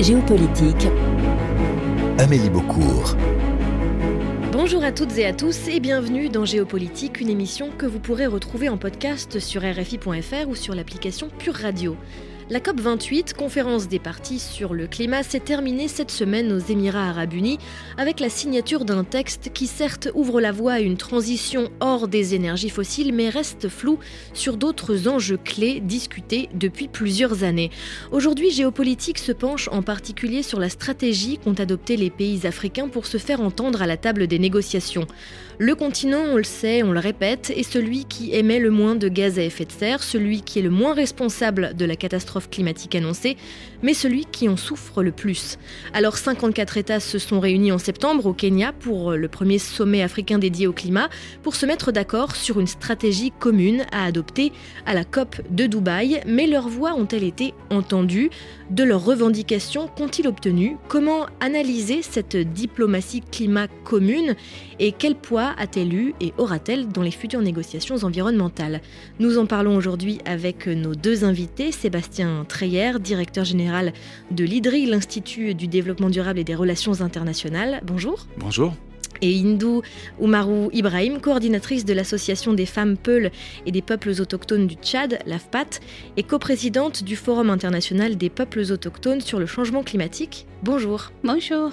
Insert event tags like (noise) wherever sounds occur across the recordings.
Géopolitique. Amélie Beaucourt. Bonjour à toutes et à tous et bienvenue dans Géopolitique, une émission que vous pourrez retrouver en podcast sur RFI.fr ou sur l'application Pure Radio. La COP28, conférence des partis sur le climat, s'est terminée cette semaine aux Émirats arabes unis avec la signature d'un texte qui certes ouvre la voie à une transition hors des énergies fossiles mais reste flou sur d'autres enjeux clés discutés depuis plusieurs années. Aujourd'hui, Géopolitique se penche en particulier sur la stratégie qu'ont adopté les pays africains pour se faire entendre à la table des négociations. Le continent, on le sait, on le répète, est celui qui émet le moins de gaz à effet de serre, celui qui est le moins responsable de la catastrophe climatique annoncée, mais celui qui en souffre le plus. Alors 54 États se sont réunis en septembre au Kenya pour le premier sommet africain dédié au climat pour se mettre d'accord sur une stratégie commune à adopter à la COP de Dubaï, mais leurs voix ont-elles été entendues? De leurs revendications qu'ont-ils obtenu Comment analyser cette diplomatie climat commune? Et quel poids a-t-elle eu et aura-t-elle dans les futures négociations environnementales? Nous en parlons aujourd'hui avec nos deux invités, Sébastien Treyer, directeur général de l'IDRI, l'Institut du développement durable et des relations internationales. Bonjour. Bonjour et Hindou Oumarou Ibrahim, coordinatrice de l'Association des femmes Peuls et des peuples autochtones du Tchad, l'AFPAT, et coprésidente du Forum international des peuples autochtones sur le changement climatique. Bonjour. Bonjour.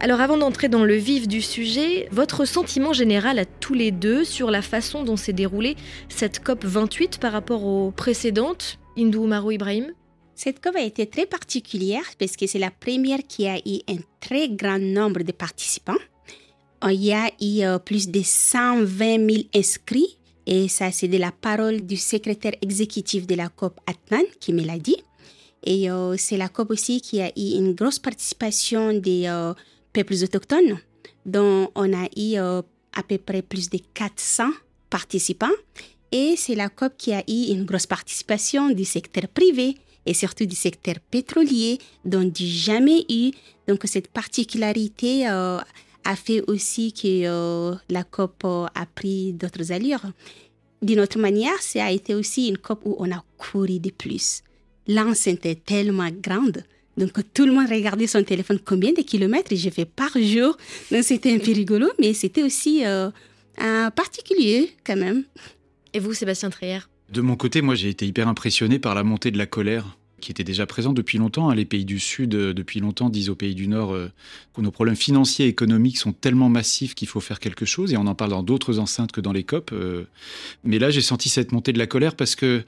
Alors avant d'entrer dans le vif du sujet, votre sentiment général à tous les deux sur la façon dont s'est déroulée cette COP 28 par rapport aux précédentes Hindou Marou Ibrahim? Cette COP a été très particulière parce que c'est la première qui a eu un très grand nombre de participants. Il y a eu euh, plus de 120 000 inscrits et ça c'est de la parole du secrétaire exécutif de la COP Atnan qui me l'a dit. Et euh, c'est la COP aussi qui a eu une grosse participation des euh, peuples autochtones, dont on a eu à peu près plus de 400 participants. Et c'est la COP qui a eu une grosse participation du secteur privé et surtout du secteur pétrolier, dont du jamais eu. Donc cette particularité euh, a fait aussi que euh, la COP euh, a pris d'autres allures. D'une autre manière, ça a été aussi une COP où on a couru de plus. L'enceinte est tellement grande. Donc tout le monde regardait son téléphone combien de kilomètres j'ai fait par jour? Donc c'était un peu rigolo, mais c'était aussi un particulier quand même. Et vous, Sébastien Treyer? De mon côté, moi, j'ai été hyper impressionné par la montée de la colère qui était déjà présente depuis longtemps. Hein. Les pays du Sud, euh, depuis longtemps, disent aux pays du Nord euh, que nos problèmes financiers et économiques sont tellement massifs qu'il faut faire quelque chose. Et on en parle dans d'autres enceintes que dans les COP. Euh. Mais là, j'ai senti cette montée de la colère parce que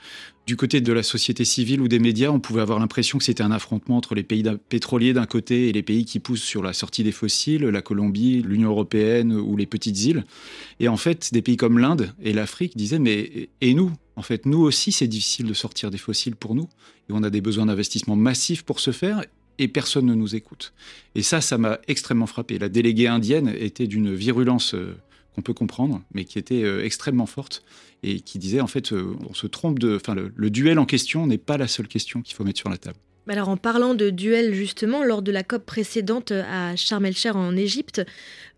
du côté de la société civile ou des médias, on pouvait avoir l'impression que c'était un affrontement entre les pays pétroliers d'un côté et les pays qui poussent sur la sortie des fossiles, la Colombie, l'Union européenne ou les petites îles. Et en fait, des pays comme l'Inde et l'Afrique disaient mais et nous En fait, nous aussi, c'est difficile de sortir des fossiles pour nous. Et on a des besoins d'investissement massifs pour ce faire et personne ne nous écoute. Et ça, ça m'a extrêmement frappé. La déléguée indienne était d'une virulence euh, qu'on peut comprendre, mais qui était euh, extrêmement forte et qui disait en fait, euh, on se trompe de, enfin, le, duel en question n'est pas la seule question qu'il faut mettre sur la table. Alors en parlant de duel justement, lors de la COP précédente à Sharm el-Sheikh en Égypte,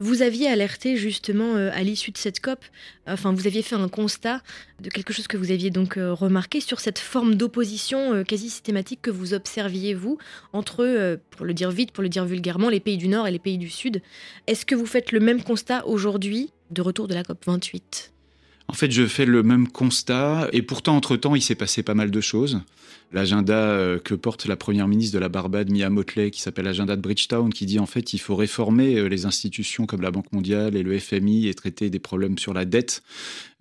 vous aviez alerté justement euh, à l'issue de cette COP, enfin vous aviez fait un constat de quelque chose que vous aviez donc remarqué sur cette forme d'opposition quasi systématique que vous observiez vous entre, pour le dire vite, pour le dire vulgairement, les pays du Nord et les pays du Sud. Est-ce que vous faites le même constat aujourd'hui de retour de la COP 28 en fait, je fais le même constat, et pourtant, entre-temps, il s'est passé pas mal de choses. L'agenda euh, que porte la première ministre de la Barbade, Mia Motley, qui s'appelle l'agenda de Bridgetown, qui dit en fait il faut réformer euh, les institutions comme la Banque mondiale et le FMI et traiter des problèmes sur la dette.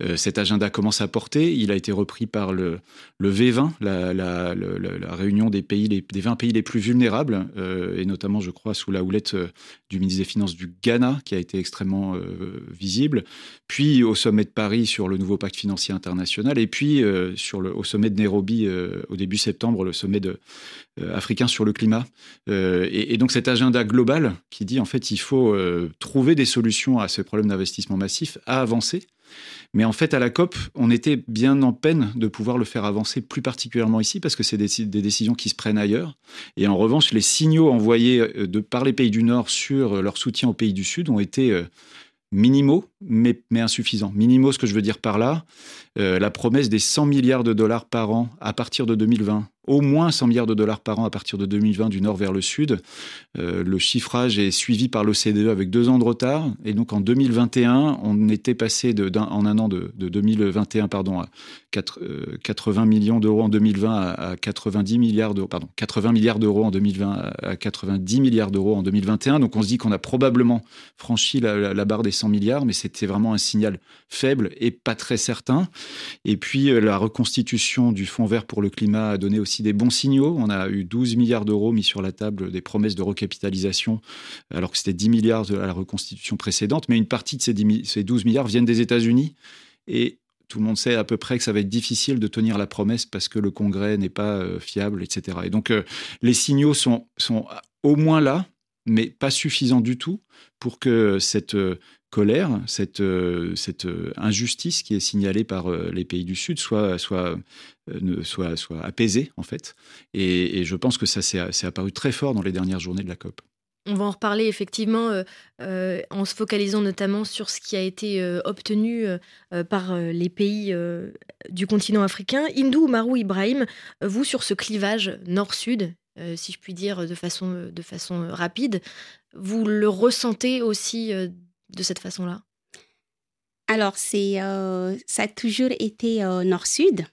Euh, cet agenda commence à porter. Il a été repris par le, le V20, la, réunion des, pays, les, des 20 pays les plus vulnérables, et notamment, je crois, sous la houlette du ministre des Finances du Ghana, qui a été extrêmement visible. Puis au sommet de Paris sur le nouveau pacte financier international, et puis au sommet de Nairobi au début septembre le sommet euh, africain sur le climat. Euh, et, donc cet agenda global qui dit en fait il faut euh, trouver des solutions à ces problèmes d'investissement massif, à avancer. Mais en fait, à la COP, on était bien en peine de pouvoir le faire avancer, plus particulièrement ici, parce que c'est des, des, décisions qui se prennent ailleurs. Et en revanche, les signaux envoyés de, par les pays du Nord sur leur soutien aux pays du Sud ont été minimaux, mais, insuffisants. Minimaux, ce que je veux dire par là, euh, la promesse des 100 milliards de dollars par an à partir de 2020 au moins 100 milliards de dollars par an à partir de 2020 du nord vers le sud. Euh, le chiffrage est suivi par l'OCDE avec deux ans de retard. Et donc en 2021, on était passé de, en un an de, 2021 pardon, à 80 euh, millions d'euros en 2020 à, 90 milliards d'euros, pardon, 80 milliards d'euros en 2020 à 90 milliards d'euros en 2021. Donc on se dit qu'on a probablement franchi la, la, barre des 100 milliards, mais c'était vraiment un signal faible et pas très certain. Et puis euh, la reconstitution du Fonds vert pour le climat a donné aussi des bons signaux. On a eu 12 milliards d'euros mis sur la table des promesses de recapitalisation, alors que c'était 10 milliards de la reconstitution précédente. Mais une partie de ces, ces 12 milliards viennent des États-Unis. Et tout le monde sait à peu près que ça va être difficile de tenir la promesse parce que le Congrès n'est pas euh, fiable, etc. Et donc, euh, les signaux sont, sont au moins là, mais pas suffisants du tout pour que cette euh, colère, cette, euh, euh, injustice qui est signalée par euh, les pays du Sud soit, apaisée, en fait. Et, je pense que ça s'est apparu très fort dans les dernières journées de la COP. On va en reparler effectivement en se focalisant notamment sur ce qui a été obtenu par les pays du continent africain. Indou Marou Ibrahim, vous sur ce clivage nord-sud, si je puis dire de façon rapide, vous le ressentez aussi de cette façon-là? Alors, c'est, euh, ça a toujours été euh, nord-sud.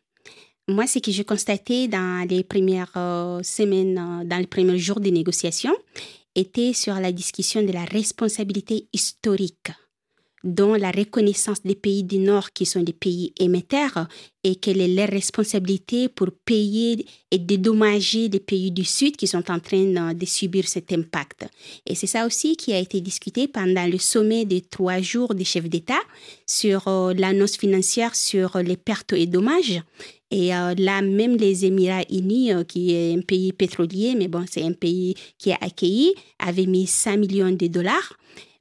Moi, ce que j'ai constaté dans les premières euh, semaines, dans les premiers jours des négociations, était sur la discussion de la responsabilité historique dont la reconnaissance des pays du Nord qui sont des pays émetteurs et quelle est leur responsabilité pour payer et dédommager les pays du Sud qui sont en train de subir cet impact. Et c'est ça aussi qui a été discuté pendant le sommet des trois jours des chefs d'État sur euh, l'annonce financière sur les pertes et dommages. Et euh, là, même les Émirats unis, euh, qui est un pays pétrolier, mais bon, c'est un pays qui a accueilli, avaient mis 5 millions de dollars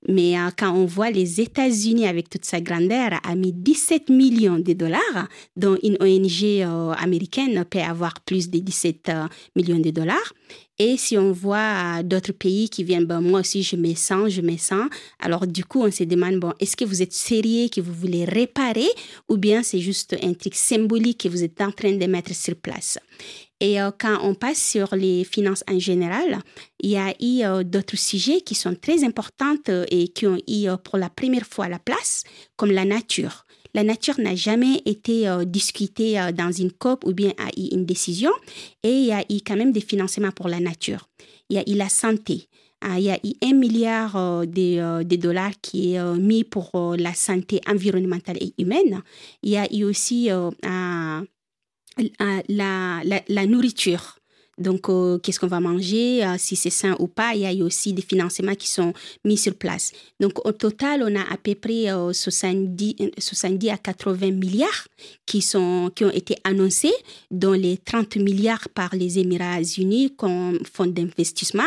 mais euh, quand on voit les États-Unis avec toute sa grandeur a mis 17 millions de dollars, dont une ONG euh, américaine peut avoir plus de 17 euh, millions de dollars. Et si on voit d'autres pays qui viennent, ben moi aussi je mets 100, je mets 100. Alors du coup, on se demande, bon, est-ce que vous êtes sérieux, que vous voulez réparer, ou bien c'est juste un truc symbolique que vous êtes en train de mettre sur place? Et euh, quand on passe sur les finances en général, il y a eu euh, d'autres sujets qui sont très importants euh, et qui ont eu pour la première fois la place, comme la nature. La nature n'a jamais été discutée dans une COP ou bien a eu une décision et il y a eu quand même des financements pour la nature. Il y a eu la santé. Il y a eu un milliard de, de dollars qui est mis pour la santé environnementale et humaine. Il y a eu aussi un la, la, nourriture. Donc, euh, qu'est-ce qu'on va manger, euh, si c'est sain ou pas. Il y a aussi des financements qui sont mis sur place. Donc, au total, on a à peu près 70, euh, 70 à 80 milliards qui, sont, qui ont été annoncés, dont les 30 milliards par les Émirats unis comme fonds d'investissement.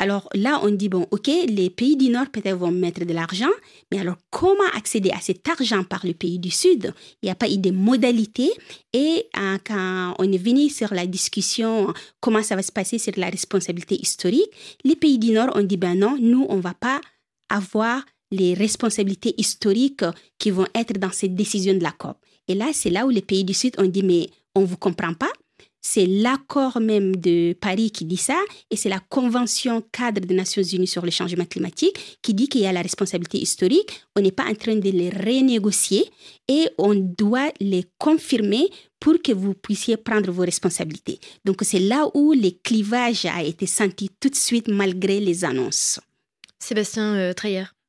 Alors là, on dit, bon, OK, les pays du Nord peut-être vont mettre de l'argent, mais alors comment accéder à cet argent par le pays du Sud? Il n'y a pas eu de modalités. Et quand on est venu sur la discussion comment ça va se passer sur la responsabilité historique, les pays du Nord ont dit, ben non, nous, on ne va pas avoir les responsabilités historiques qui vont être dans cette décision de la COP. Et là, c'est là où les pays du Sud ont dit, mais on ne vous comprend pas. C'est l'accord même de Paris qui dit ça, et c'est la Convention cadre des Nations Unies sur le changement climatique qui dit qu'il y a la responsabilité historique. On n'est pas en train de les renégocier et on doit les confirmer pour que vous puissiez prendre vos responsabilités. Donc c'est là où le clivage a été senti tout de suite malgré les annonces. Sébastien euh,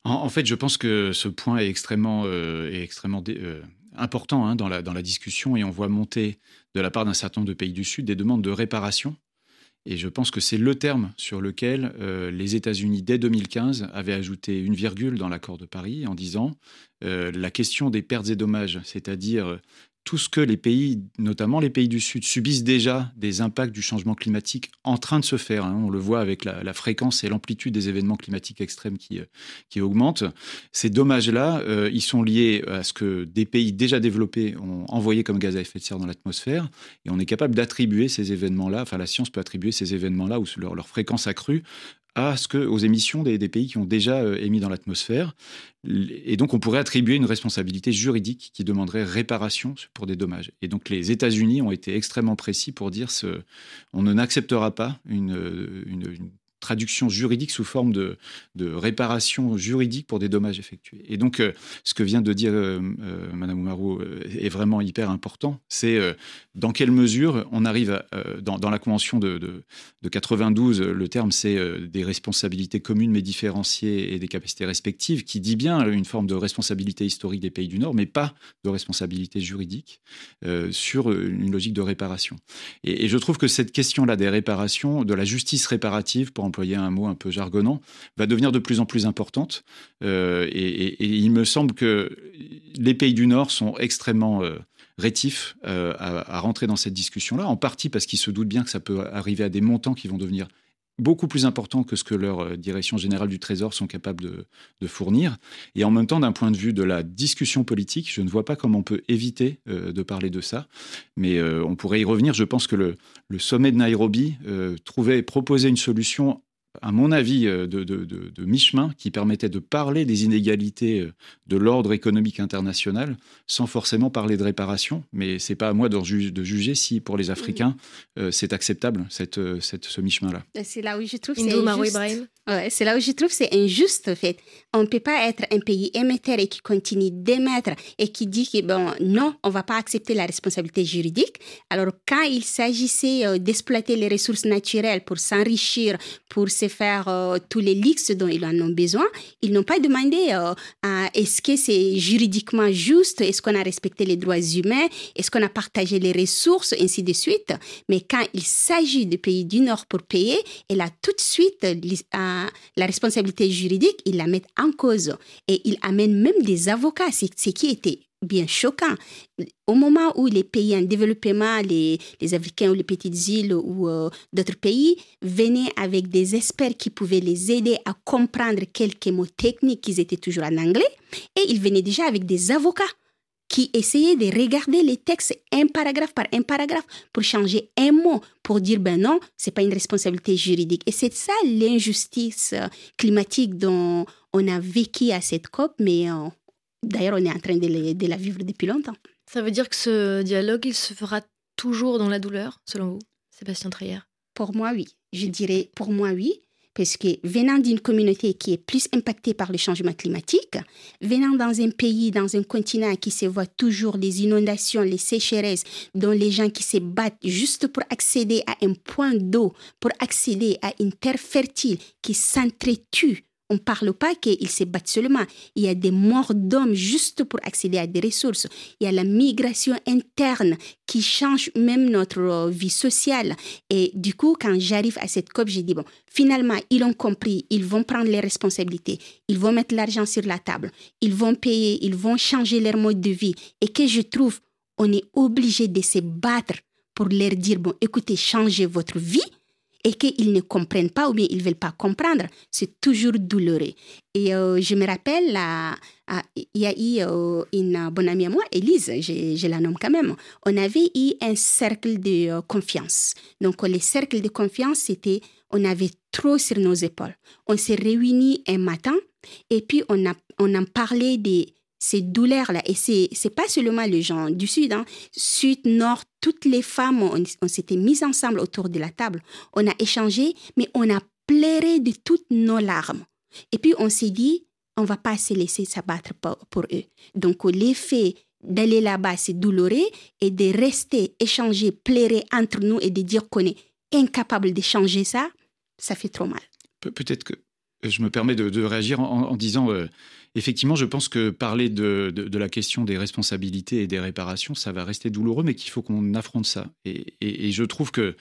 En, fait, je pense que ce point est extrêmement, euh, extrêmement euh, important hein, dans, la, dans la discussion et on voit monter de la part d'un certain nombre de pays du Sud des demandes de réparation. Et je pense que c'est le terme sur lequel euh, les États-Unis, dès 2015, avaient ajouté une virgule dans l'accord de Paris en disant la question des pertes et dommages, c'est-à-dire tout ce que les pays, notamment les pays du Sud, subissent déjà des impacts du changement climatique en train de se faire. Hein. On le voit avec la, fréquence et l'amplitude des événements climatiques extrêmes qui, euh, qui augmentent. Ces dommages-là, euh, ils sont liés à ce que des pays déjà développés ont envoyé comme gaz à effet de serre dans l'atmosphère. Et on est capable d'attribuer ces événements-là, enfin la science peut attribuer ces événements-là ou leur, leur fréquence accrue à ce que, aux émissions des, pays qui ont déjà émis dans l'atmosphère. Et donc, on pourrait attribuer une responsabilité juridique qui demanderait réparation pour des dommages. Et donc, les États-Unis ont été extrêmement précis pour dire ce, on ne n'acceptera pas une traduction juridique sous forme de, de, réparation juridique pour des dommages effectués. Et donc, euh, ce que vient de dire euh, euh, Madame Oumarou est vraiment hyper important. C'est dans quelle mesure on arrive dans, la convention de, de, de 92, le terme c'est des responsabilités communes mais différenciées et des capacités respectives, qui dit bien une forme de responsabilité historique des pays du Nord, mais pas de responsabilité juridique sur une logique de réparation. Et, et je trouve que cette question-là des réparations, de la justice réparative, pour employer un mot un peu jargonnant, va devenir de plus en plus importante. Euh, et, il me semble que les pays du Nord sont extrêmement euh, rétifs euh, à, rentrer dans cette discussion-là, en partie parce qu'ils se doutent bien que ça peut arriver à des montants qui vont devenir beaucoup plus importants que ce que leur direction générale du Trésor sont capables de, fournir. Et en même temps, d'un point de vue de la discussion politique, je ne vois pas comment on peut éviter de parler de ça. Mais on pourrait y revenir. Je pense que le, sommet de Nairobi trouvait, proposait une solution à mon avis, euh, de, mi-chemin qui permettait de parler des inégalités euh, de l'ordre économique international sans forcément parler de réparation. Mais c'est pas à moi de, juger si pour les Africains euh, c'est acceptable cette, cette ce mi-chemin-là. C'est là où je trouve c'est injuste. Ouais, c'est là où je trouve c'est injuste en fait. On ne peut pas être un pays émetteur et qui continue d'émettre et qui dit que bon non, on va pas accepter la responsabilité juridique. Alors quand il s'agissait d'exploiter les ressources naturelles pour s'enrichir, pour se faire euh, tous les leaks dont ils en ont besoin. Ils n'ont pas demandé euh, est-ce que c'est juridiquement juste, est-ce qu'on a respecté les droits humains, est-ce qu'on a partagé les ressources, ainsi de suite. Mais quand il s'agit de pays du Nord pour payer, elle a tout de suite la responsabilité juridique, ils la mettent en cause. Et il amène même des avocats, ce qui était bien choquant. Au moment où les pays en développement, les, les Africains ou les petites îles ou euh, d'autres pays venaient avec des experts qui pouvaient les aider à comprendre quelques mots techniques qui étaient toujours en anglais, et ils venaient déjà avec des avocats qui essayaient de regarder les textes un paragraphe par un paragraphe pour changer un mot, pour dire ben non, c'est pas une responsabilité juridique. Et c'est ça l'injustice climatique dont on a vécu à cette COP, mais euh, D'ailleurs, on est en train de, la vivre depuis longtemps. Ça veut dire que ce dialogue, il se fera toujours dans la douleur, selon vous, Sébastien Treyer Pour moi, oui. Je dirais pour moi, oui. Parce que venant d'une communauté qui est plus impactée par le changement climatique, venant dans un pays, dans un continent qui se voit toujours les inondations, les sécheresses, dont les gens qui se battent juste pour accéder à un point d'eau, pour accéder à une terre fertile, qui s'entretuent on ne parle pas qu'ils se battent seulement. Il y a des morts d'hommes juste pour accéder à des ressources. Il y a la migration interne qui change même notre euh, vie sociale. Et du coup, quand j'arrive à cette COP, j'ai dit, bon, finalement, ils ont compris, ils vont prendre les responsabilités, ils vont mettre l'argent sur la table, ils vont payer, ils vont changer leur mode de vie. Et que je trouve, on est obligé de se battre pour leur dire, bon, écoutez, changez votre vie et qu'ils ne comprennent pas ou bien ils ne veulent pas comprendre, c'est toujours douloureux. Et euh, je me rappelle, il y a eu euh, une bonne amie à moi, Elise, je, la nomme quand même, on avait eu un cercle de euh, confiance. Donc, le cercle de confiance, c'était, on avait trop sur nos épaules. On s'est réunis un matin et puis on, a, on en parlait des ces douleurs-là. Et c'est, c'est pas seulement les gens du Sud, hein. Sud, Nord, toutes les femmes, on, s'était mises ensemble autour de la table. On a échangé, mais on a pleuré de toutes nos larmes. Et puis on s'est dit, on va pas se laisser s'abattre pour, eux. Donc l'effet d'aller là-bas, c'est douloureux, et de rester, échanger, pleurer entre nous et de dire qu'on est incapable de changer ça, ça fait trop mal. peut-être que je me permets de, réagir en, disant, euh, effectivement, je pense que parler de, la question des responsabilités et des réparations, ça va rester douloureux, mais qu'il faut qu'on affronte ça. Et, je trouve que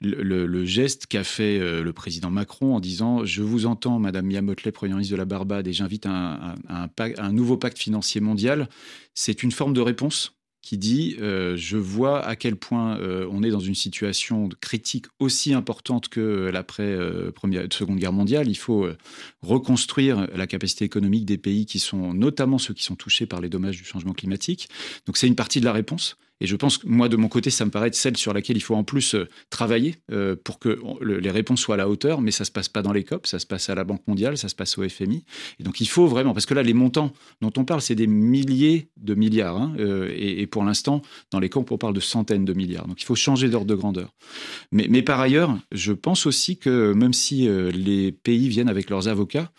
le, geste qu'a fait euh, le président Macron en disant Je vous entends, Madame Miamotley, Première ministre de la Barbade, et j'invite un, un, nouveau pacte financier mondial, c'est une forme de réponse qui dit euh, je vois à quel point euh, on est dans une situation critique aussi importante que l'après euh, première seconde guerre mondiale. Il faut reconstruire la capacité économique des pays qui sont notamment ceux qui sont touchés par les dommages du changement climatique. Donc c'est une partie de la réponse Et je pense que moi, de mon côté, ça me paraît être celle sur laquelle il faut en plus euh, travailler euh, pour que les réponses soient à la hauteur, mais ça se passe pas dans les COP, ça se passe à la Banque mondiale, ça se passe au FMI. Et donc il faut vraiment, parce que là, les montants dont on parle, c'est des milliers de milliards. Hein, euh, et, pour l'instant, dans les COP, on parle de centaines de milliards. Donc il faut changer d'ordre de grandeur. Mais, mais, par ailleurs, je pense aussi que même si les pays viennent avec leurs avocats,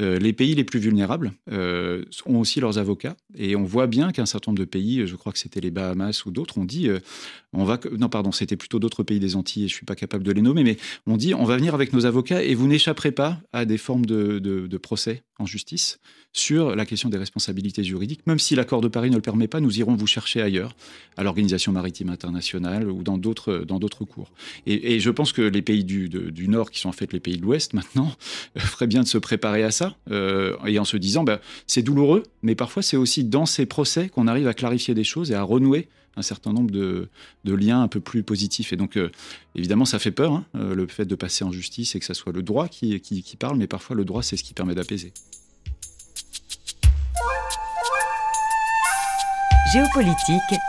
les pays les plus vulnérables ont aussi leurs avocats. Et on voit bien qu'un certain nombre de pays, je crois que c'était les Bahamas ou d'autres, ont dit, on va, non pardon, c'était plutôt d'autres pays des Antilles, et je suis pas capable de les nommer, mais on dit, on va venir avec nos avocats et vous n'échapperez pas à des formes de, procès en justice sur la question des responsabilités juridiques. Même si l'accord de Paris ne le permet pas, nous irons vous chercher ailleurs, à l'Organisation maritime internationale ou dans d'autres dans d'autres cours. Et, je pense que les pays du, Nord, qui sont en fait les pays de l'Ouest maintenant, (laughs) feraient bien de se préparer à ça, euh, et en se disant, ben, c'est douloureux, mais parfois c'est aussi dans ces procès qu'on arrive à clarifier des choses et à renouer un certain nombre de, liens un peu plus positifs. Et donc, euh, évidemment, ça fait peur, hein, euh, le fait de passer en justice et que ça soit le droit qui, qui, qui parle, mais parfois le droit, c'est ce qui permet d'apaiser. Géopolitique.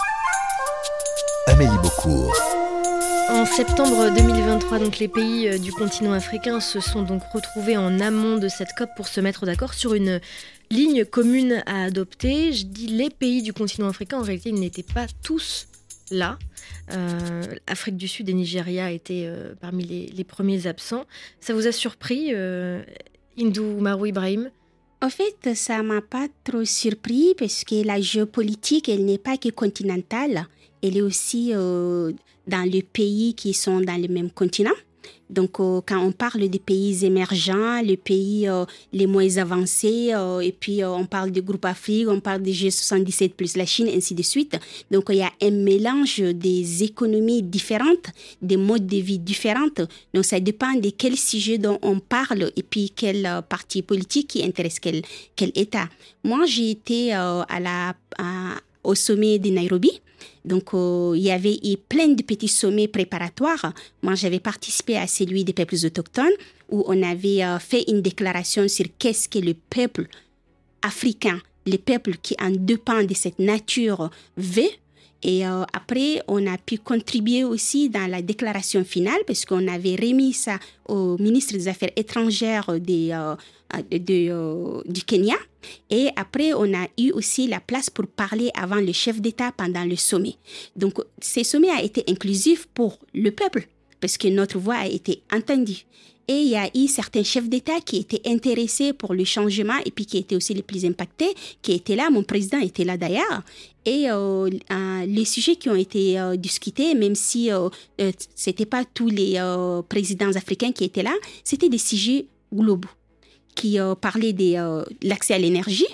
Amélie Beaucourt. En septembre 2023, donc les pays euh, du continent africain se sont donc retrouvés en amont de cette COP pour se mettre d'accord sur une ligne commune à adopter. Je dis les pays du continent africain, en réalité, ils n'étaient pas tous là. Euh, Afrique du Sud et Nigeria étaient euh, parmi les, premiers absents. Ça vous a surpris, euh, Hindou Marou Ibrahim? En fait, ça m'a pas trop surpris parce que la géopolitique, elle n'est pas que continentale, elle est aussi dans les pays qui sont dans le même continent. Donc, euh, quand on parle des pays émergents, les pays euh, les moins avancés, euh, et puis on parle du groupe Afrique, on parle des G77 plus la Chine, ainsi de suite. Donc, il y a un mélange des économies différentes, des modes de vie différents. Donc, ça dépend de quel sujet dont on parle et puis quel parti politique qui intéresse quel, quel État. Moi, j'ai été à la, au sommet de Nairobi. Donc, euh, il y avait eu plein de petits sommets préparatoires. Moi, j'avais participé à celui des peuples autochtones où on avait euh, fait une déclaration sur qu'est-ce que le peuple africain, le peuple qui en dépend de cette nature veut. Et euh, après, on a pu contribuer aussi dans la déclaration finale parce qu'on avait remis ça au ministre des Affaires étrangères des, de, du Kenya. Et après, on a eu aussi la place pour parler avant le chef d'État pendant le sommet. Donc, ce sommet a été inclusif pour le peuple, parce que notre voix a été entendue. Et il y a eu certains chefs d'État qui étaient intéressés pour le changement et puis qui étaient aussi les plus impactés, qui étaient là. Mon président était là d'ailleurs. Et euh, euh, les sujets qui ont été euh, discutés, même si ce n'était pas tous les présidents africains qui étaient là, c'était des sujets globaux qui euh, parlait de euh, l'accès à l'énergie,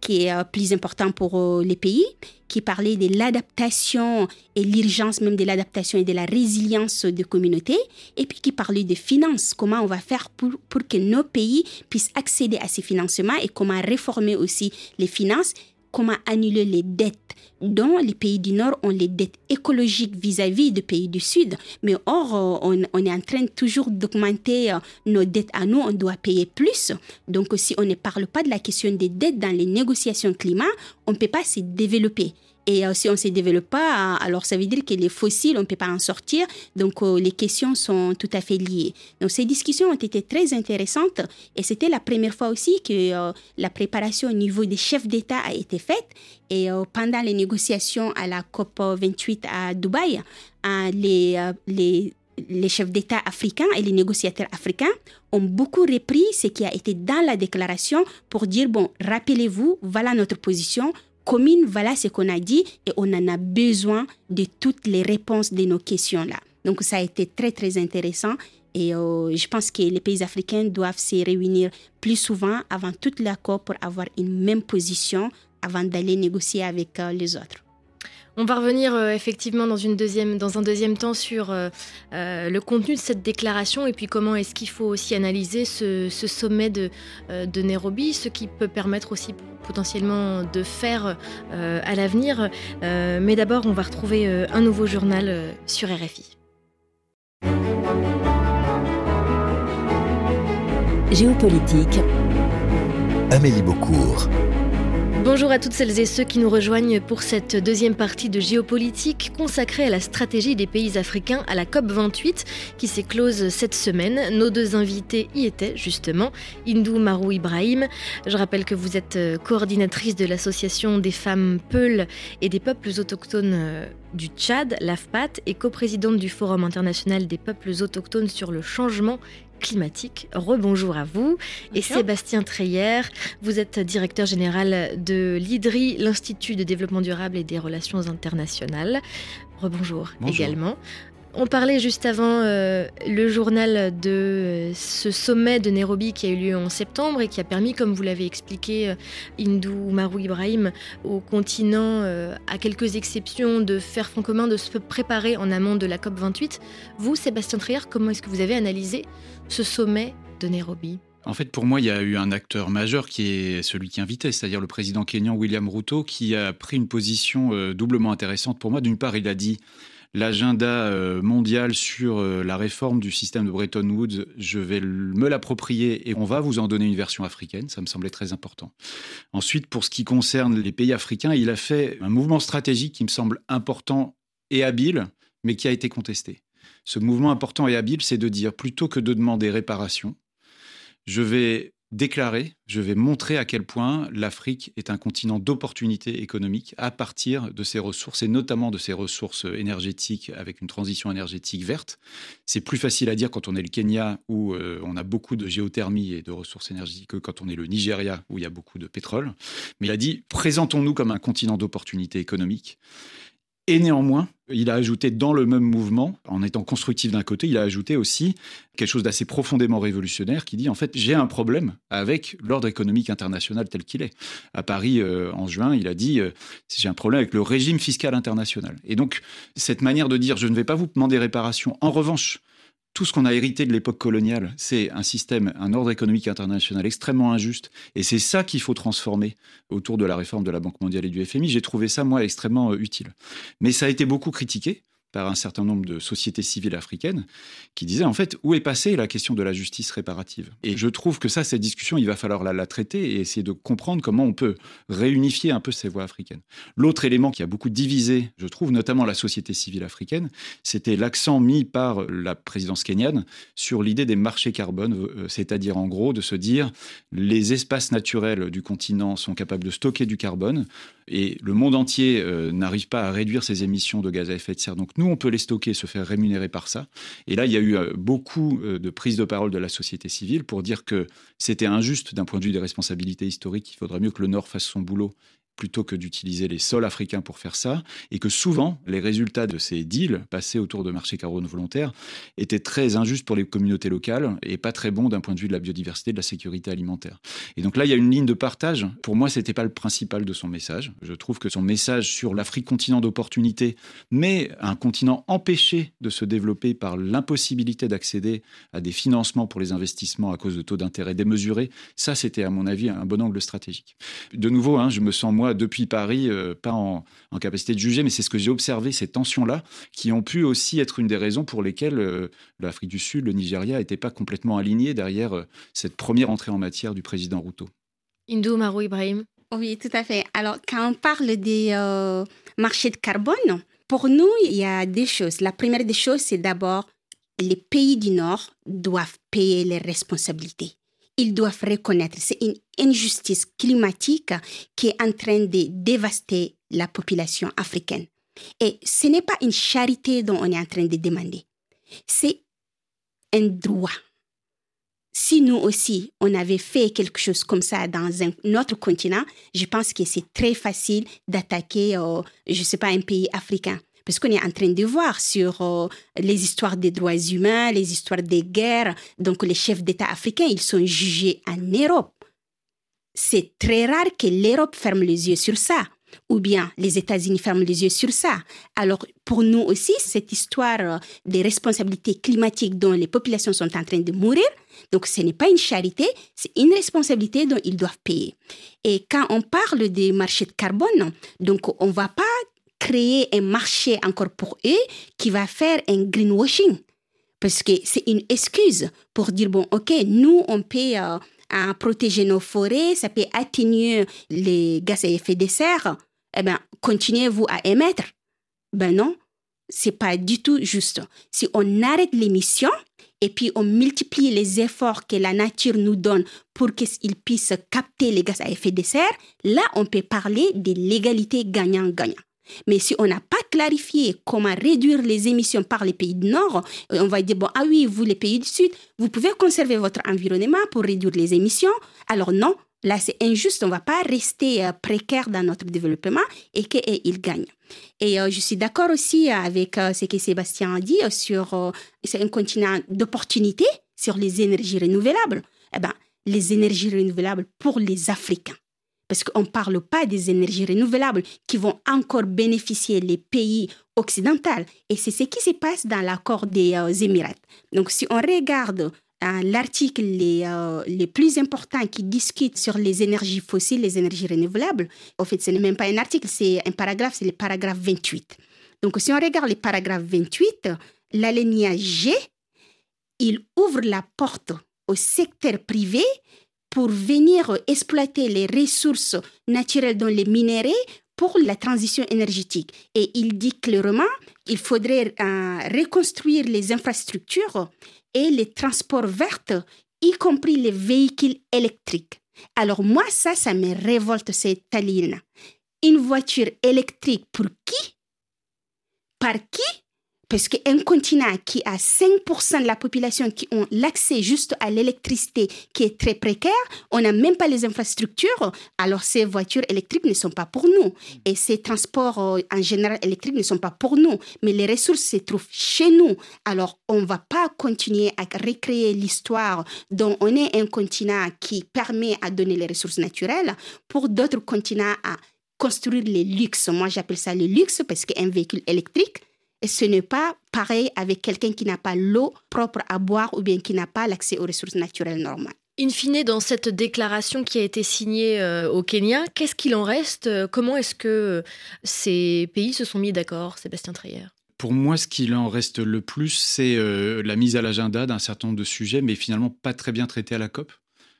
qui est euh, plus important pour les pays, qui parlait de l'adaptation et l'urgence même de l'adaptation et de la résilience des communautés, et puis qui parlait de finances, comment on va faire pour, pour que nos pays puissent accéder à ces financements et comment réformer aussi les finances comment annuler les dettes dont les pays du Nord ont les dettes écologiques vis-à-vis des pays du Sud. Mais or, euh, on, est en train toujours d'augmenter euh, nos dettes à nous, on doit payer plus. Donc si on ne parle pas de la question des dettes dans les négociations climat, on ne peut pas se développer. Et euh, si on ne se développe pas, alors ça veut dire que les fossiles, on ne peut pas en sortir. Donc euh, les questions sont tout à fait liées. Donc ces discussions ont été très intéressantes et c'était la première fois aussi que euh, la préparation au niveau des chefs d'État a été faite. Et pendant les négociations à la COP 28 à Dubaï, les les chefs d'État africains et les négociateurs africains ont beaucoup repris ce qui a été dans la déclaration pour dire, bon, rappelez-vous, voilà notre position, commune, voilà ce qu'on a dit et on en a besoin de toutes les réponses de nos questions-là. Donc ça a été très très intéressant et euh, je pense que les pays africains doivent se réunir plus souvent avant toute l'accord pour avoir une même position avant d'aller négocier avec euh, les autres. On va revenir euh, effectivement dans, une deuxième, dans un deuxième temps sur euh, euh, le contenu de cette déclaration et puis comment est-ce qu'il faut aussi analyser ce, sommet de, de, Nairobi, ce qui peut permettre aussi potentiellement de faire à l'avenir. mais d'abord, on va retrouver un nouveau journal sur RFI. Géopolitique. Amélie Beaucourt. Bonjour à toutes celles et ceux qui nous rejoignent pour cette deuxième partie de géopolitique consacrée à la stratégie des pays africains à la COP28 qui s'éclose cette semaine. Nos deux invités y étaient justement, Indou Marou Ibrahim. Je rappelle que vous êtes euh, coordinatrice de l'association des femmes Peuls et des peuples autochtones euh, du Tchad, l'AFPAT, et coprésidente du Forum international des peuples autochtones sur le changement climatique. Rebonjour à vous. Et Sébastien Treyer, vous êtes directeur général de l'IDRI, l'Institut de développement durable et des relations internationales. Rebonjour également. On parlait juste avant euh, le journal de euh, ce sommet de Nairobi qui a eu lieu en septembre et qui a permis, comme vous l'avez expliqué, euh, Indou Marou Ibrahim, au continent, à quelques exceptions, de faire front commun, de se préparer en amont de la COP28. Vous, Sébastien Trier, comment est-ce que vous avez analysé ce sommet de Nairobi? En fait, pour moi, il y a eu un acteur majeur qui est celui qui invitait, c'est-à-dire le président kényan William Ruto, qui a pris une position doublement intéressante pour moi. D'une part, il a dit l'agenda euh, mondial sur euh, la réforme du système de Bretton Woods, je vais me l'approprier et on va vous en donner une version africaine. Ça me semblait très important. Ensuite, pour ce qui concerne les pays africains, il a fait un mouvement stratégique qui me semble important et habile, mais qui a été contesté. Ce mouvement important et habile, c'est de dire, plutôt que de demander réparation, je vais déclarer, je vais montrer à quel point l'Afrique est un continent d'opportunités économiques à partir de ses ressources, et notamment de ses ressources énergétiques avec une transition énergétique verte. C'est plus facile à dire quand on est le Kenya, où euh, on a beaucoup de géothermie et de ressources énergétiques, que quand on est le Nigeria, où il y a beaucoup de pétrole. Mais il a dit, présentons-nous comme un continent d'opportunités économiques. Et néanmoins, il a ajouté dans le même mouvement, en étant constructif d'un côté, il a ajouté aussi quelque chose d'assez profondément révolutionnaire qui dit en fait j'ai un problème avec l'ordre économique international tel qu'il est. À Paris euh, en juin, il a dit euh, j'ai un problème avec le régime fiscal international. Et donc cette manière de dire je ne vais pas vous demander réparation, en revanche tout ce qu'on a hérité de l'époque coloniale, c'est un système, un ordre économique international extrêmement injuste. Et c'est ça qu'il faut transformer autour de la réforme de la Banque mondiale et du FMI. J'ai trouvé ça, moi, extrêmement euh, utile. Mais ça a été beaucoup critiqué par un certain nombre de sociétés civiles africaines qui disaient en fait où est passée la question de la justice réparative? Et je trouve que ça, cette discussion, il va falloir la, traiter et essayer de comprendre comment on peut réunifier un peu ces voix africaines. L'autre élément qui a beaucoup divisé, je trouve, notamment la société civile africaine, c'était l'accent mis par la présidence kenyane sur l'idée des marchés carbone, euh, c'est-à-dire en gros de se dire les espaces naturels du continent sont capables de stocker du carbone et le monde entier euh, n'arrive pas à réduire ses émissions de gaz à effet de serre. Donc nous, on peut les stocker, se faire rémunérer par ça. Et là, il y a eu euh, beaucoup euh, de prises de parole de la société civile pour dire que c'était injuste d'un point de vue des responsabilités historiques. Il faudrait mieux que le Nord fasse son boulot plutôt que d'utiliser les sols africains pour faire ça, et que souvent les résultats de ces deals passés autour de marchés carbone volontaires étaient très injustes pour les communautés locales et pas très bons d'un point de vue de la biodiversité, de la sécurité alimentaire. Et donc là, il y a une ligne de partage. Pour moi, c'était pas le principal de son message. Je trouve que son message sur l'Afrique continent d'opportunité, mais un continent empêché de se développer par l'impossibilité d'accéder à des financements pour les investissements à cause de taux d'intérêt démesurés, ça, c'était à mon avis un bon angle stratégique. De nouveau, hein, je me sens moi depuis Paris, euh, pas en, capacité de juger, mais c'est ce que j'ai observé, ces tensions-là, qui ont pu aussi être une des raisons pour lesquelles euh, l'Afrique du Sud, le Nigeria, n'étaient pas complètement alignés derrière euh, cette première entrée en matière du président Ruto. Indou Marou Ibrahim. Oui, tout à fait. Alors, quand on parle des marchés de carbone, pour nous, il y a des choses. La première des choses, c'est d'abord les pays du Nord doivent payer les responsabilités ils doivent reconnaître. C'est une injustice climatique qui est en train de dévaster la population africaine. Et ce n'est pas une charité dont on est en train de demander. C'est un droit. Si nous aussi, on avait fait quelque chose comme ça dans un autre continent, je pense que c'est très facile d'attaquer, euh, je ne sais pas, un pays africain. Parce qu'on est en train de voir sur euh, les histoires des droits humains, les histoires des guerres. Donc, les chefs d'État africains, ils sont jugés en Europe. C'est très rare que l'Europe ferme les yeux sur ça ou bien les États-Unis ferment les yeux sur ça. Alors, pour nous aussi, cette histoire euh, des responsabilités climatiques dont les populations sont en train de mourir, donc ce n'est pas une charité, c'est une responsabilité dont ils doivent payer. Et quand on parle des marchés de carbone, donc on ne va pas créer un marché encore pour eux qui va faire un greenwashing. Parce que c'est une excuse pour dire, bon, OK, nous, on paie euh, protéger nos forêts, ça peut atténuer les gaz à effet de serre. Eh bien, continuez-vous à émettre Ben non, c'est pas du tout juste. Si on arrête l'émission et puis on multiplie les efforts que la nature nous donne pour qu'ils puissent capter les gaz à effet de serre, là, on peut parler de l'égalité gagnant-gagnant. Mais si on n'a pas clarifié comment réduire les émissions par les pays du Nord, euh, on va dire, bon, ah oui, vous, les pays du Sud, vous pouvez conserver votre environnement pour réduire les émissions. Alors non, là, c'est injuste. On ne va pas rester euh, précaire dans notre développement et qu'ils gagnent. Et euh, je suis d'accord aussi avec ce que Sébastien a dit sur c'est un continent d'opportunités sur les énergies renouvelables. Eh ben, les énergies renouvelables pour les Africains parce qu'on ne parle pas des énergies renouvelables qui vont encore bénéficier les pays occidentaux. Et c'est ce qui se passe dans l'accord des euh, Émirats. Donc si on regarde euh, l'article euh, les plus importants qui discute sur les énergies fossiles, les énergies renouvelables, en fait, ce n'est même pas un article, c'est un paragraphe, c'est le paragraphe 28. Donc si on regarde le paragraphe 28, l'alinéa G, il ouvre la porte au secteur privé pour venir exploiter les ressources naturelles dans les minéraux pour la transition énergétique. Et il dit clairement qu'il faudrait euh, reconstruire les infrastructures et les transports verts, y compris les véhicules électriques. Alors moi, ça, ça me révolte cette ligne. Une voiture électrique pour qui? Par qui? Parce qu'un continent qui a 5% de la population qui ont l'accès juste à l'électricité qui est très précaire, on n'a même pas les infrastructures, alors ces voitures électriques ne sont pas pour nous. Et ces transports euh, en général électriques ne sont pas pour nous. Mais les ressources se trouvent chez nous. Alors on ne va pas continuer à recréer l'histoire dont on est un continent qui permet à donner les ressources naturelles pour d'autres continents à construire les luxes. Moi, j'appelle ça le luxe parce qu'un véhicule électrique, et ce n'est pas pareil avec quelqu'un qui n'a pas l'eau propre à boire ou bien qui n'a pas l'accès aux ressources naturelles normales. In fine, dans cette déclaration qui a été signée euh, au Kenya, qu'est-ce qu'il en reste? Comment est-ce que euh, ces pays se sont mis d'accord, Sébastien Treyer? Pour moi, ce qu'il en reste le plus, c'est euh, la mise à l'agenda d'un certain nombre de sujets, mais finalement pas très bien traités à la COP.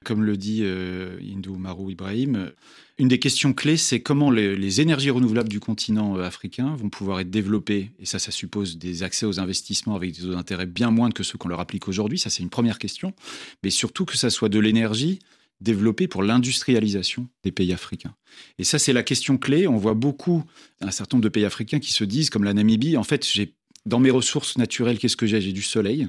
Comme le dit euh, Indou Marou Ibrahim, une des questions clés, c'est comment les, énergies renouvelables du continent euh, africain vont pouvoir être développées. Et ça, ça suppose des accès aux investissements avec des taux d'intérêt bien moindres que ceux qu'on leur applique aujourd'hui. Ça, c'est une première question. Mais surtout que ça soit de l'énergie développée pour l'industrialisation des pays africains. Et ça, c'est la question clé. On voit beaucoup un certain nombre de pays africains qui se disent, comme la Namibie, en fait, j'ai dans mes ressources naturelles, qu'est-ce que j'ai? J'ai du soleil.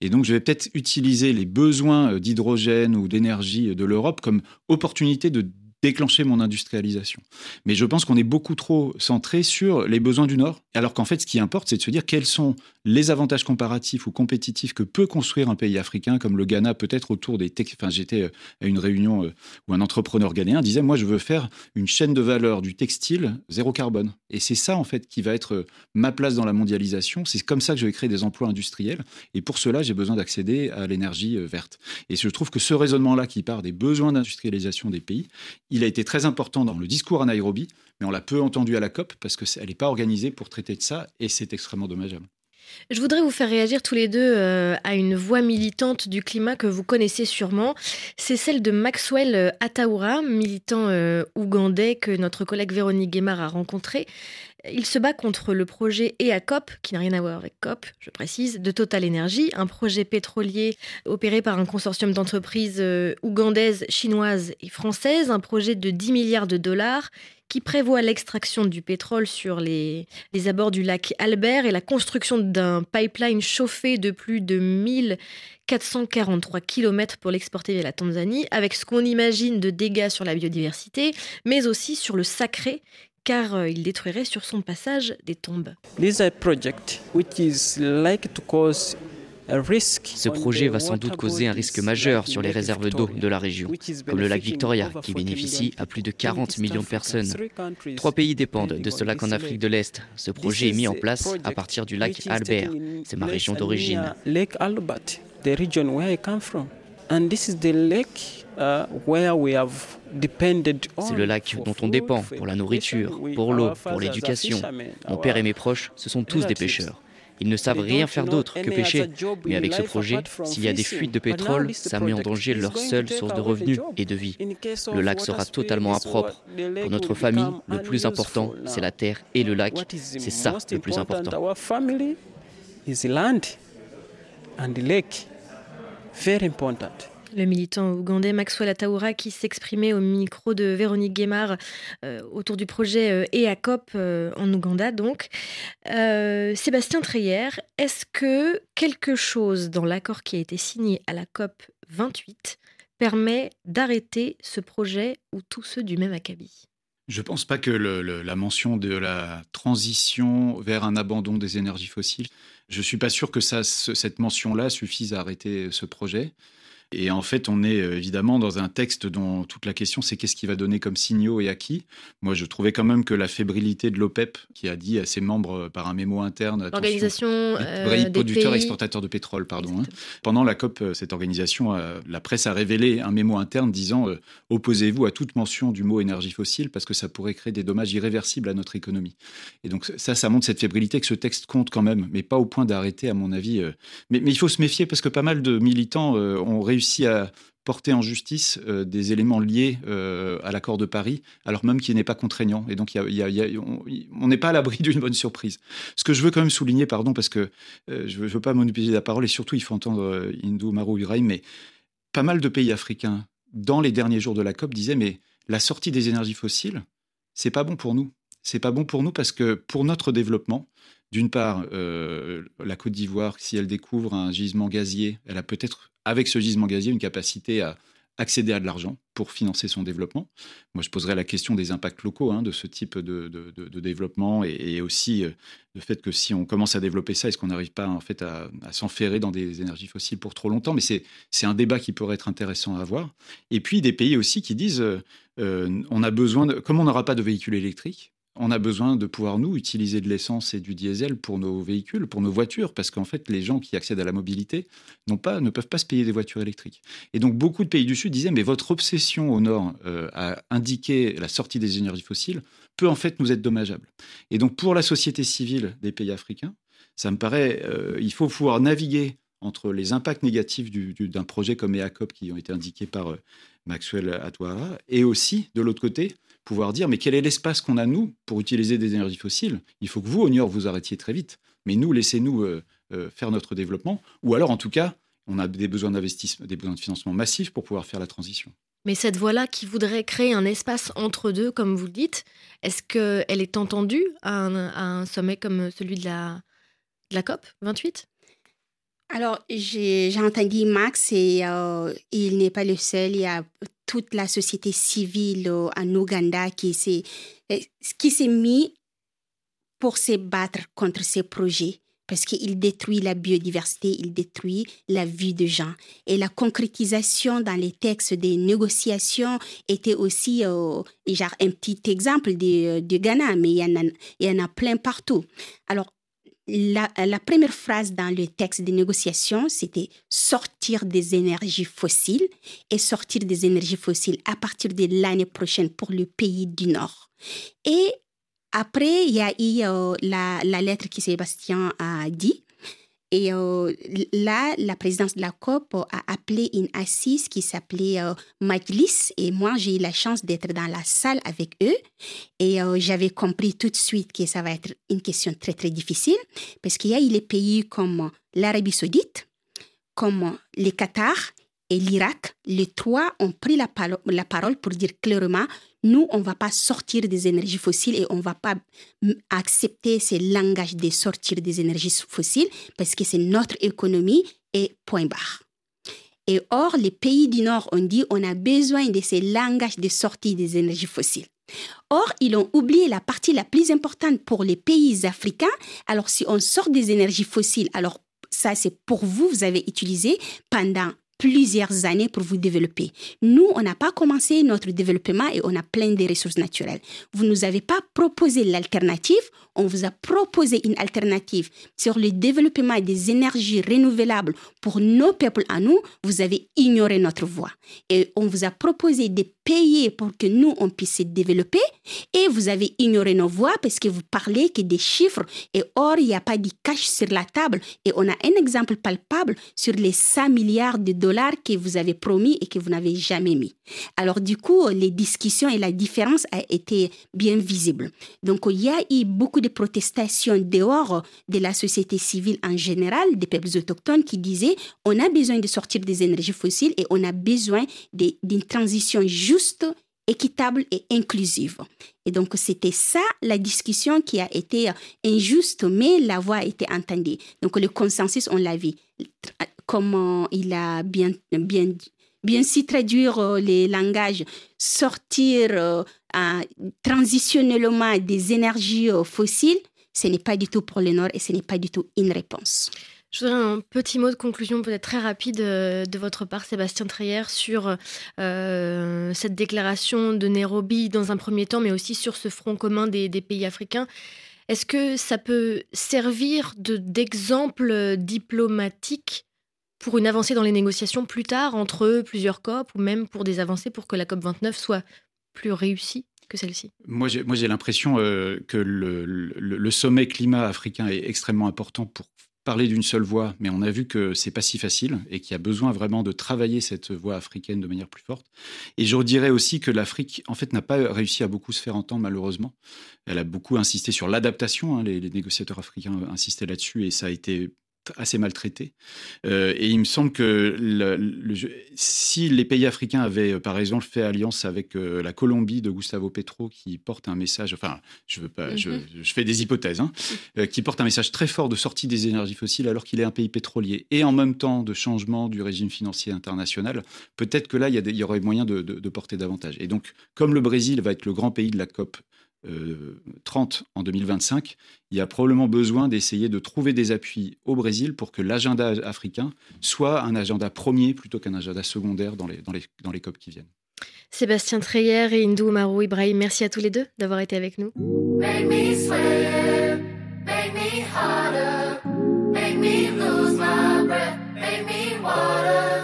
Et donc, je vais peut-être utiliser les besoins euh, d'hydrogène ou d'énergie de l'Europe comme opportunité de déclencher mon industrialisation. Mais je pense qu'on est beaucoup trop centré sur les besoins du Nord, alors qu'en fait, ce qui importe, c'est de se dire quels sont les avantages comparatifs ou compétitifs que peut construire un pays africain comme le Ghana, peut-être autour des... Enfin, j'étais euh, à une réunion euh, où un entrepreneur ghanéen disait, moi, je veux faire une chaîne de valeur du textile zéro carbone. Et c'est ça, en fait, qui va être euh, ma place dans la mondialisation. C'est comme ça que je vais créer des emplois industriels. Et pour cela, j'ai besoin d'accéder à l'énergie verte. Et je trouve que ce raisonnement-là, qui part des besoins d'industrialisation des pays, il a été très important dans le discours à Nairobi, mais on l'a peu entendu à la COP parce qu'elle n'est pas organisée pour traiter de ça et c'est extrêmement dommageable. Je voudrais vous faire réagir tous les deux euh, à une voix militante du climat que vous connaissez sûrement. C'est celle de Maxwell euh, Ataoura, militant euh, ougandais que notre collègue Véronique Guémard a rencontré. Il se bat contre le projet EACOP, qui n'a rien à voir avec COP, je précise, de Total Energy, un projet pétrolier opéré par un consortium d'entreprises ougandaises, chinoises et françaises, un projet de 10 milliards de dollars qui prévoit l'extraction du pétrole sur les, abords du lac Albert et la construction d'un pipeline chauffé de plus de 1443 km pour l'exporter vers la Tanzanie, avec ce qu'on imagine de dégâts sur la biodiversité, mais aussi sur le sacré car euh, il détruirait sur son passage des tombes. Ce projet va sans doute causer un risque majeur sur les réserves d'eau de la région, comme le lac Victoria, qui bénéficie à plus de 40 millions de personnes. Trois pays dépendent de ce lac en Afrique de l'Est. Ce projet est mis en place à partir du lac Albert. C'est ma région d'origine. C'est le lac dont on dépend pour la nourriture, pour l'eau, pour l'éducation. Mon père et mes proches, ce sont tous des pêcheurs. Ils ne savent rien faire d'autre que pêcher. Mais avec ce projet, s'il y a des fuites de pétrole, ça met en danger leur seule source de revenus et de vie. Le lac sera totalement impropre. Pour notre famille, le plus important, c'est la terre et le lac. C'est ça le plus important? Le militant ougandais Maxwell Ataoura qui s'exprimait au micro de Véronique Guémard euh, autour du projet euh, EACOP euh, en Ouganda donc. Sébastien Treyer, est-ce que quelque chose dans l'accord qui a été signé à la COP 28 permet d'arrêter ce projet ou tous ceux du même acabit? Je ne pense pas que la mention de la transition vers un abandon des énergies fossiles, je ne suis pas sûr que ça, cette mention-là suffise à arrêter ce projet. Et en fait, on est euh, évidemment dans un texte dont toute la question, c'est qu'est-ce qui va donner comme signaux et à qui? Moi, je trouvais quand même que la fébrilité de l'OPEP, qui a dit à ses membres euh, par un mémo interne, l'organisation euh, producteurs exportateurs de pétrole, pardon. Hein. Pendant la COP, cette organisation, la presse a révélé un mémo interne disant opposez-vous à toute mention du mot énergie fossile parce que ça pourrait créer des dommages irréversibles à notre économie. Et donc ça, ça montre cette fébrilité que ce texte compte quand même, mais pas au point d'arrêter, à mon avis. Mais, mais, il faut se méfier parce que pas mal de militants ont réussi réussi à porter en justice euh, des éléments liés euh, à l'accord de Paris, alors même qu'il n'est pas contraignant. Et donc, on n'est pas à l'abri (laughs) d'une bonne surprise. Ce que je veux quand même souligner, pardon, parce que euh, je ne veux, pas monopoliser la parole, et surtout, il faut entendre Hindou Maru Uraim, mais pas mal de pays africains, dans les derniers jours de la COP, disaient, mais la sortie des énergies fossiles, c'est pas bon pour nous. C'est pas bon pour nous parce que pour notre développement, d'une part, la Côte d'Ivoire, si elle découvre un gisement gazier, elle a peut-être avec ce gisement gazier, une capacité à accéder à de l'argent pour financer son développement. Moi, je poserais la question des impacts locaux hein, de ce type de, développement et, aussi euh, le fait que si on commence à développer ça, est-ce qu'on n'arrive pas en fait à, s'enferrer dans des énergies fossiles pour trop longtemps? Mais c'est un débat qui pourrait être intéressant à avoir. Et puis des pays aussi qui disent euh, euh, on a besoin comme on n'aura pas de véhicules électriques, on a besoin de pouvoir, nous, utiliser de l'essence et du diesel pour nos véhicules, pour nos voitures, parce qu'en fait, les gens qui accèdent à la mobilité ne peuvent pas se payer des voitures électriques. Et donc, beaucoup de pays du Sud disaient, mais votre obsession au Nord euh, à indiquer la sortie des énergies fossiles peut en fait nous être dommageable. Et donc, pour la société civile des pays africains, ça me paraît, euh, il faut pouvoir naviguer entre les impacts négatifs d'un projet comme EACOP qui ont été indiqués par euh, Maxwell Atwara, et aussi, de l'autre côté, pouvoir dire mais quel est l'espace qu'on a nous pour utiliser des énergies fossiles? Il faut que vous, au vous arrêtiez très vite, mais nous, laissez-nous euh, euh, faire notre développement, ou alors en tout cas, on a des besoins d'investissement, des besoins de financement massifs pour pouvoir faire la transition. Mais cette voie-là qui voudrait créer un espace entre deux, comme vous le dites, est-ce qu'elle est entendue à un, sommet comme celui de la, de la COP 28 alors, j'ai entendu Max et euh, il n'est pas le seul. Il y a toute la société civile en Ouganda qui s'est eh, qui s'est mis pour se battre contre ces projets parce qu'il détruit la biodiversité, il détruit la vie des gens. Et la concrétisation dans les textes des négociations était aussi euh, genre un petit exemple du de Ghana, mais il y, en a, il y en a plein partout. Alors, la, première phrase dans le texte des négociations, c'était sortir des énergies fossiles et sortir des énergies fossiles à partir de l'année prochaine pour le pays du Nord. Et après, il y a eu euh, la, la, lettre que Sébastien a dit et euh, là, la présidence de la COP a appelé une assise qui s'appelait euh, Majlis. Et moi, j'ai eu la chance d'être dans la salle avec eux. Et euh, j'avais compris tout de suite que ça va être une question très, très difficile. Parce qu'il y a les pays comme l'Arabie saoudite, comme le Qatar et l'Irak. Les trois ont pris la parole pour dire clairement nous, on ne va pas sortir des énergies fossiles et on ne va pas accepter ce langage de sortir des énergies fossiles parce que c'est notre économie et point barre. Et or, les pays du Nord ont dit on a besoin de ces langages de sortie des énergies fossiles. Or, ils ont oublié la partie la plus importante pour les pays africains. Alors, si on sort des énergies fossiles, alors ça, c'est pour vous, vous avez utilisé pendant plusieurs années pour vous développer. Nous, on n'a pas commencé notre développement et on a plein de ressources naturelles. Vous nous avez pas proposé l'alternative, on vous a proposé une alternative sur le développement des énergies renouvelables pour nos peuples à nous, vous avez ignoré notre voix. Et on vous a proposé de payer pour que nous, on puisse se développer et vous avez ignoré nos voix parce que vous parlez que des chiffres et or, il n'y a pas de cash sur la table et on a un exemple palpable sur les 100 milliards de dollars que vous avez promis et que vous n'avez jamais mis. Alors du coup, les discussions et la différence a été bien visible. Donc il y a eu beaucoup de protestations dehors de la société civile en général, des peuples autochtones qui disaient on a besoin de sortir des énergies fossiles et on a besoin d'une transition juste équitable et inclusive. Et donc, c'était ça la discussion qui a été injuste, mais la voix a été entendue. Donc, le consensus, on l'a vu. Comment il a bien, bien, bien si traduire euh, les langages, sortir euh, transitionnellement des énergies euh, fossiles, ce n'est pas du tout pour le Nord et ce n'est pas du tout une réponse. Je voudrais un petit mot de conclusion peut-être très rapide de votre part, Sébastien Treyer, sur cette déclaration de Nairobi dans un premier temps, mais aussi sur ce front commun des, pays africains. Est-ce que ça peut servir d'exemple diplomatique pour une avancée dans les négociations plus tard entre plusieurs COP ou même pour des avancées pour que la COP 29 soit plus réussie que celle-ci? Moi, j'ai l'impression euh, que le, sommet climat africain est extrêmement important pour parler d'une seule voix, mais on a vu que c'est pas si facile et qu'il y a besoin vraiment de travailler cette voix africaine de manière plus forte. Et je dirais aussi que l'Afrique, en fait, n'a pas réussi à beaucoup se faire entendre, malheureusement. Elle a beaucoup insisté sur l'adaptation. Hein, les, les, négociateurs africains insistaient là-dessus et ça a été assez maltraité. Euh, et il me semble que le, si les pays africains avaient, euh, par exemple, fait alliance avec euh, la Colombie de Gustavo Petro, qui porte un message, enfin, je veux pas, je, mhm. fais des hypothèses, hein, qui porte un message très fort de sortie des énergies fossiles, alors qu'il est un pays pétrolier, et en même temps de changement du régime financier international, peut-être que là, il y, y aurait moyen de, de porter davantage. Et donc, comme le Brésil va être le grand pays de la COP 30 euh, en 2025, il y a probablement besoin d'essayer de trouver des appuis au Brésil pour que l'agenda africain soit un agenda premier plutôt qu'un agenda secondaire dans les, dans les, dans les COP qui viennent. Sébastien Treyer et Indou Marou Ibrahim, merci à tous les deux d'avoir été avec nous.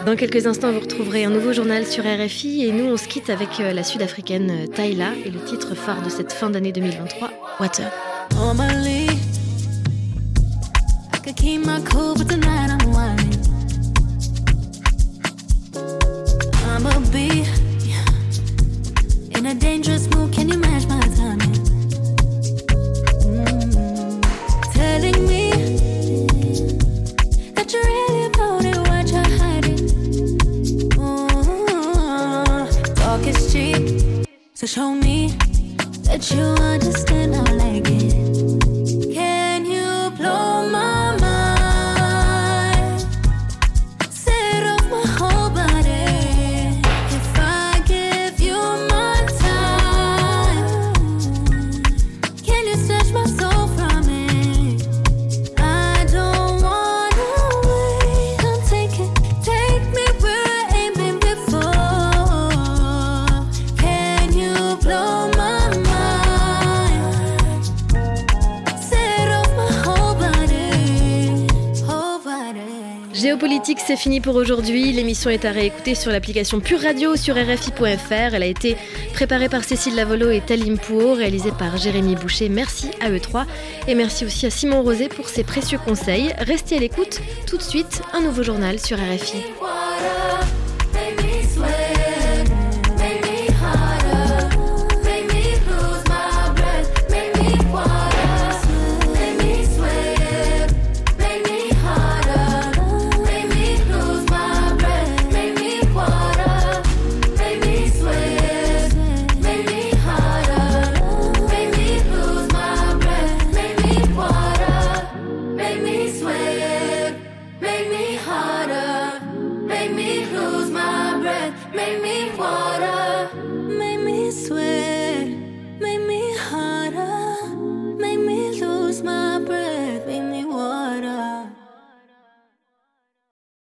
Dans quelques instants, vous retrouverez un nouveau journal sur RFI et nous, on se quitte avec euh, la sud-africaine euh, Tyla et le titre phare de cette fin d'année 2023, Water. So show me that you understand I like it. Géopolitique, c'est fini pour aujourd'hui. L'émission est à réécouter sur l'application Pure Radio sur RFI.fr. Elle a été préparée par Cécile Lavolo et Talim Pouot, réalisée par Jérémy Boucher. Merci à eux trois. Et merci aussi à Simon Rosé pour ses précieux conseils. Restez à l'écoute. Tout de suite, un nouveau journal sur RFI.